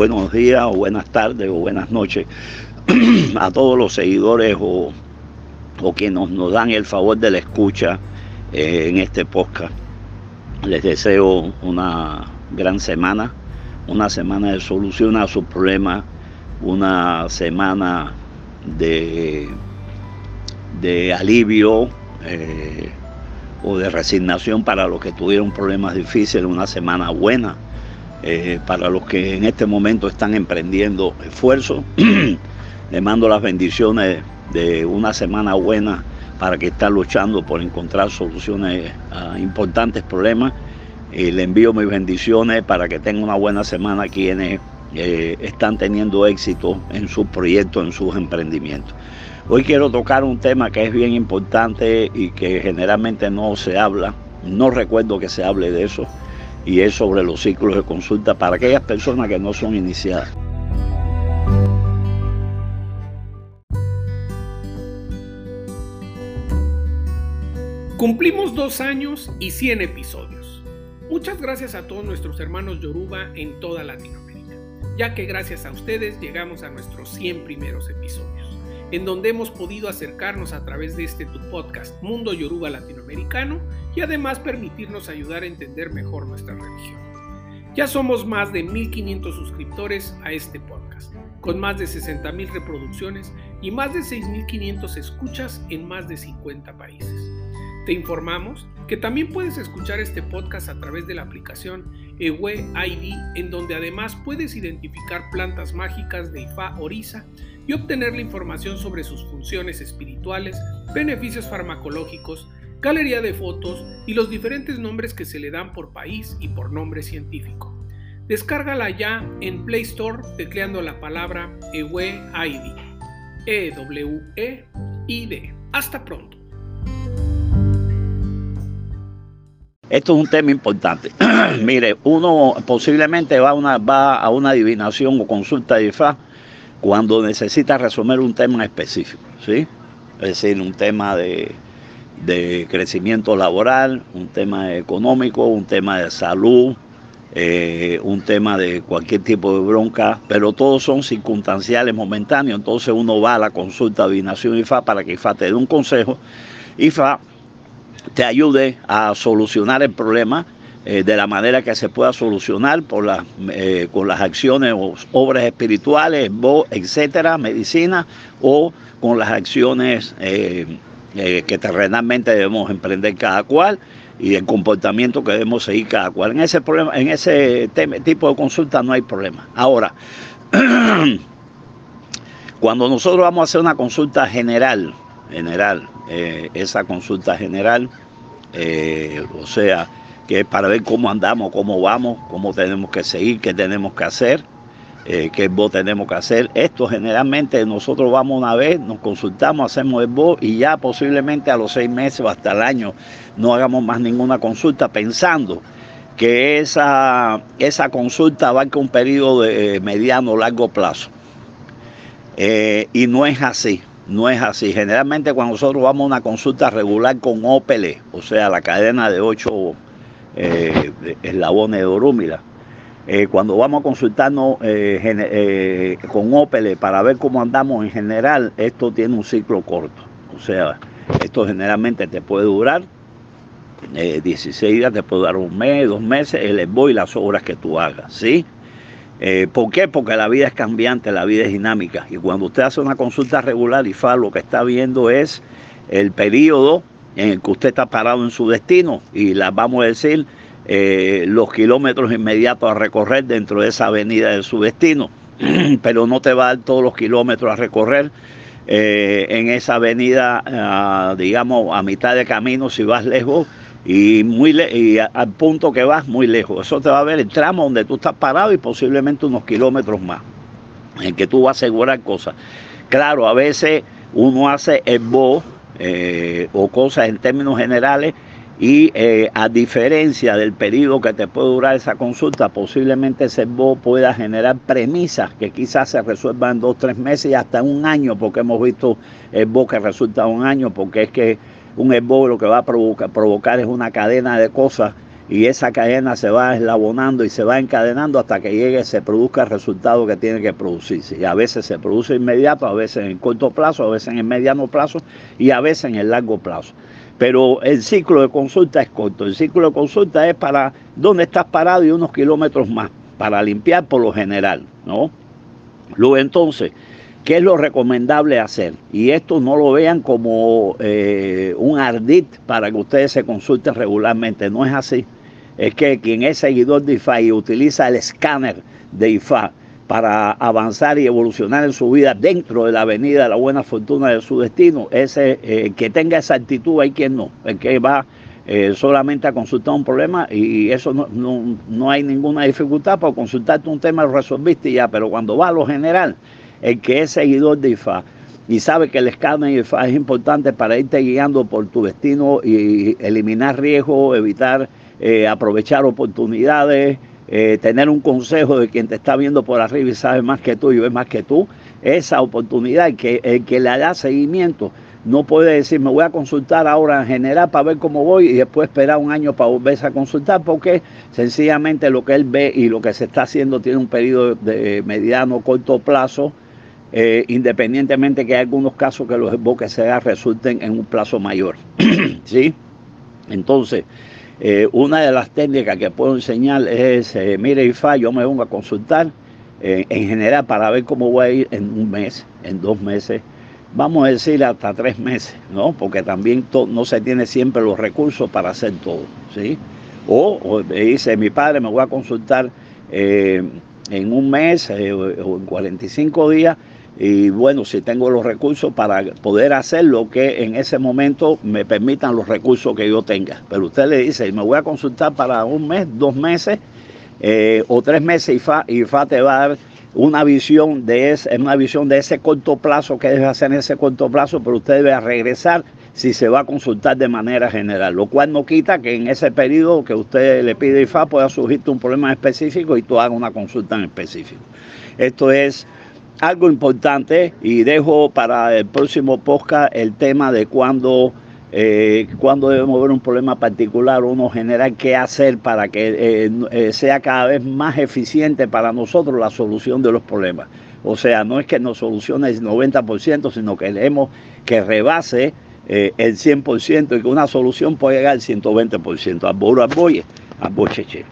buenos días o buenas tardes o buenas noches a todos los seguidores o, o quienes nos, dan el favor de la escucha eh, en este podcast. Les deseo una gran semana, una semana de solución a sus problemas, una semana de, de alivio eh, o de resignación para los que tuvieron problemas difíciles, una semana buena eh, para los que en este momento están emprendiendo esfuerzos. Le mando las bendiciones de una semana buena para que estén luchando por encontrar soluciones a importantes problemas. Y le envío mis bendiciones para que tengan una buena semana quienes eh, están teniendo éxito en sus proyectos, en sus emprendimientos. Hoy quiero tocar un tema que es bien importante y que generalmente no se habla. No recuerdo que se hable de eso y es sobre los ciclos de consulta para aquellas personas que no son iniciadas. Cumplimos dos años y 100 episodios. Muchas gracias a todos nuestros hermanos Yoruba en toda Latinoamérica, ya que gracias a ustedes llegamos a nuestros 100 primeros episodios en donde hemos podido acercarnos a través de este tu podcast Mundo Yoruba Latinoamericano y además permitirnos ayudar a entender mejor nuestra religión. Ya somos más de 1.500 suscriptores a este podcast, con más de 60.000 reproducciones y más de 6.500 escuchas en más de 50 países. Te informamos que también puedes escuchar este podcast a través de la aplicación Ewe ID, en donde además puedes identificar plantas mágicas de Ifa Orisa y obtener la información sobre sus funciones espirituales, beneficios farmacológicos, galería de fotos y los diferentes nombres que se le dan por país y por nombre científico. Descárgala ya en Play Store tecleando la palabra EWEID. E-W-E-I-D. Hasta pronto. Esto es un tema importante. Mire, uno posiblemente va a, una, va a una adivinación o consulta de IFA cuando necesita resolver un tema específico, ¿sí? Es decir, un tema de, crecimiento laboral, un tema económico, un tema de salud, eh, un tema de cualquier tipo de bronca, pero todos son circunstanciales, momentáneos. Entonces uno va a la consulta de Binación IFA para que IFA te dé un consejo. IFA te ayude a solucionar el problema eh, de la manera que se pueda solucionar por eh, con las acciones o obras espirituales, etcétera, medicina, o con las acciones eh, que terrenalmente debemos emprender cada cual y el comportamiento que debemos seguir cada cual. En ese problema, en ese tipo de consulta no hay problema. Ahora, cuando nosotros vamos a hacer una consulta general, general, esa consulta general, o sea, que es para ver cómo andamos, cómo vamos, cómo tenemos que seguir, qué tenemos que hacer, eh, qué voz tenemos que hacer. Esto generalmente nosotros vamos una vez, nos consultamos, hacemos el voz y ya posiblemente a los seis meses o hasta el año no hagamos más ninguna consulta pensando que esa, esa consulta va a un periodo de eh, mediano o largo plazo. Eh, y no es así, no es así. Generalmente cuando nosotros vamos a una consulta regular con OPL, o sea, la cadena de ocho eh, eslabones de Orúmila. Eh, cuando vamos a consultarnos eh, eh, con Opel para ver cómo andamos en general, esto tiene un ciclo corto. O sea, esto generalmente te puede durar 16 días, te puede dar un mes, dos meses, el voy y las obras que tú hagas, ¿sí? ¿Por qué? Porque la vida es cambiante, la vida es dinámica. Y cuando usted hace una consulta regular y fa, lo que está viendo es el periodo en el que usted está parado en su destino y las vamos a decir eh, los kilómetros inmediatos a recorrer dentro de esa avenida de su destino, pero no te va a dar todos los kilómetros a recorrer eh, en esa avenida, ah, digamos, a mitad de camino si vas lejos y, muy y al punto que vas muy lejos. Eso te va a ver el tramo donde tú estás parado y posiblemente unos kilómetros más, en que tú vas a asegurar cosas. Claro, a veces uno hace el bo eh, o cosas en términos generales y eh, a diferencia del periodo que te puede durar esa consulta, posiblemente ese BO pueda generar premisas que quizás se resuelvan en dos, tres meses y hasta un año, porque hemos visto el BO que resulta un año, porque es que un EBO lo que va a provocar, provocar es una cadena de cosas y esa cadena se va eslabonando y se va encadenando hasta que llegue, se produzca el resultado que tiene que producirse. Y a veces se produce inmediato, a veces en corto plazo, a veces en el mediano plazo y a veces en el largo plazo. Pero el ciclo de consulta es corto. El ciclo de consulta es para dónde estás parado y unos kilómetros más, para limpiar por lo general, ¿no? Luego entonces, ¿qué es lo recomendable hacer? Y esto no lo vean como eh, un ardid para que ustedes se consulten regularmente, no es así es que quien es seguidor de IFA y utiliza el escáner de IFA para avanzar y evolucionar en su vida dentro de la avenida de la buena fortuna de su destino, ese eh, que tenga esa actitud hay quien no, el que va eh, solamente a consultar un problema y eso no, no, hay ninguna dificultad para consultarte un tema lo resolviste ya, pero cuando va a lo general, el que es seguidor de IFA y sabe que el escáner IFA es importante para irte guiando por tu destino y eliminar riesgos, evitar eh, aprovechar oportunidades, eh, tener un consejo de quien te está viendo por arriba y sabe más que tú y ve más que tú, esa oportunidad, que el que le da seguimiento no puede decir, me voy a consultar ahora en general para ver cómo voy y después esperar un año para volverse a consultar, porque sencillamente lo que él ve y lo que se está haciendo tiene un periodo de mediano, corto plazo, eh, independientemente que algunos casos que los enfoques se resulten en un plazo mayor. ¿Sí? Entonces, eh, una de las técnicas que puedo enseñar es, eh, mire IFA, yo me vengo a consultar eh, en general para ver cómo voy a ir en un mes, en dos meses, vamos a decir hasta tres meses, ¿no? Porque también no se tiene siempre los recursos para hacer todo, ¿sí? O, dice, mi padre me voy a consultar en un mes o en 45 días y bueno, si tengo los recursos para poder hacer lo que en ese momento me permitan los recursos que yo tenga. Pero usted le dice, me voy a consultar para un mes, dos meses eh, o tres meses y FA, y FA te va a dar una visión de ese, una visión de ese corto plazo que debe hacer en ese corto plazo, pero usted debe regresar si se va a consultar de manera general, lo cual no quita que en ese periodo que usted le pide IFA pueda surgirte un problema específico y tú hagas una consulta en específico. Esto es algo importante y dejo para el próximo podcast el tema de cuándo eh, cuando debemos ver un problema particular, uno general qué hacer para que eh, eh, sea cada vez más eficiente para nosotros la solución de los problemas. O sea, no es que nos solucione el 90%, sino que queremos que rebase el 100% y que una solución pueda llegar al 120%. A Boro a Boye, a Bocheche.